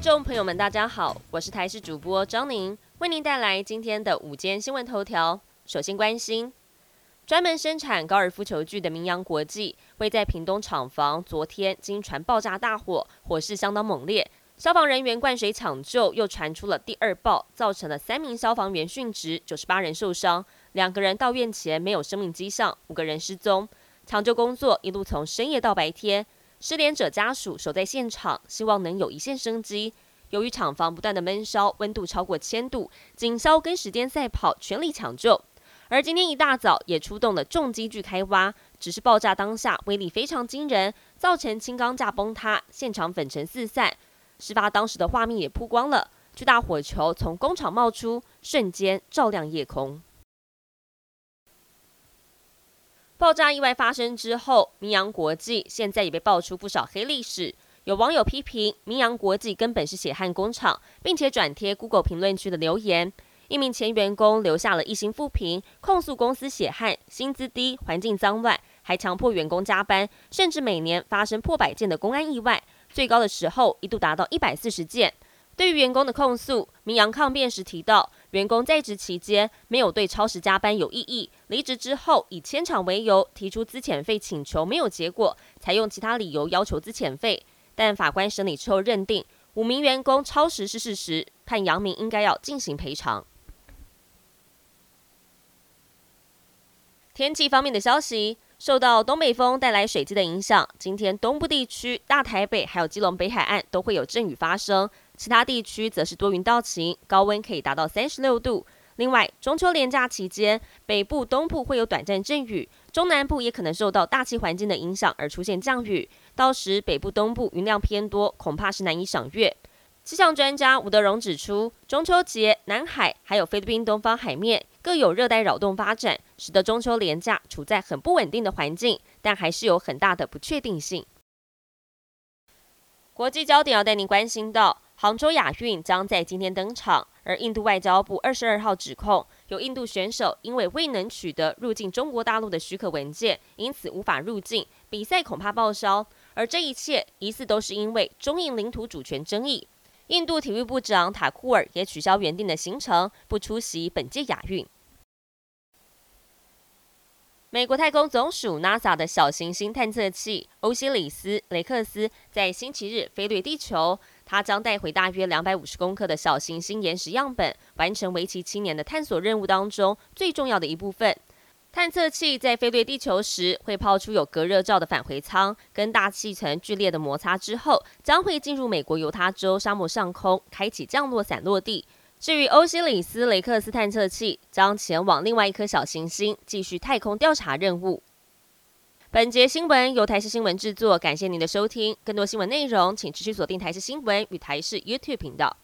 听众朋友们，大家好，我是台视主播张宁，为您带来今天的午间新闻头条。首先关心，专门生产高尔夫球具的明阳国际，位在屏东厂房，昨天经传爆炸大火，火势相当猛烈，消防人员灌水抢救，又传出了第二爆，造成了三名消防员殉职，九十八人受伤，两个人到院前没有生命迹象，五个人失踪，抢救工作一路从深夜到白天。失联者家属守在现场，希望能有一线生机。由于厂房不断的闷烧，温度超过千度，警消跟时间赛跑，全力抢救。而今天一大早也出动了重机具开挖，只是爆炸当下威力非常惊人，造成轻钢架崩塌，现场粉尘四散。事发当时的画面也曝光了，巨大火球从工厂冒出，瞬间照亮夜空。爆炸意外发生之后，明阳国际现在也被爆出不少黑历史。有网友批评明阳国际根本是血汗工厂，并且转贴 Google 评论区的留言。一名前员工留下了一星负评，控诉公司血汗、薪资低、环境脏乱，还强迫员工加班，甚至每年发生破百件的公安意外，最高的时候一度达到一百四十件。对于员工的控诉，明阳抗辩时提到，员工在职期间没有对超时加班有异议，离职之后以迁厂为由提出资遣费请求没有结果，才用其他理由要求资遣费。但法官审理之后认定五名员工超时是事实，判杨明应该要进行赔偿。天气方面的消息。受到东北风带来水汽的影响，今天东部地区、大台北还有基隆北海岸都会有阵雨发生，其他地区则是多云到晴，高温可以达到三十六度。另外，中秋连假期间，北部、东部会有短暂阵雨，中南部也可能受到大气环境的影响而出现降雨，到时北部、东部云量偏多，恐怕是难以赏月。气象专家吴德荣指出，中秋节南海还有菲律宾东方海面。各有热带扰动发展，使得中秋连假处在很不稳定的环境，但还是有很大的不确定性。国际焦点要带您关心到，杭州亚运将在今天登场，而印度外交部二十二号指控，有印度选手因为未能取得入境中国大陆的许可文件，因此无法入境，比赛恐怕报销。而这一切疑似都是因为中印领土主权争议。印度体育部长塔库尔也取消原定的行程，不出席本届亚运。美国太空总署 NASA 的小行星探测器欧西里斯雷克斯在星期日飞掠地球，它将带回大约两百五十公克的小行星岩石样本，完成为期七年的探索任务当中最重要的一部分。探测器在飞掠地球时，会抛出有隔热罩的返回舱，跟大气层剧烈的摩擦之后，将会进入美国犹他州沙漠上空，开启降落伞落地。至于欧西里斯雷克斯探测器，将前往另外一颗小行星，继续太空调查任务。本节新闻由台视新闻制作，感谢您的收听。更多新闻内容，请持续锁定台视新闻与台视 YouTube 频道。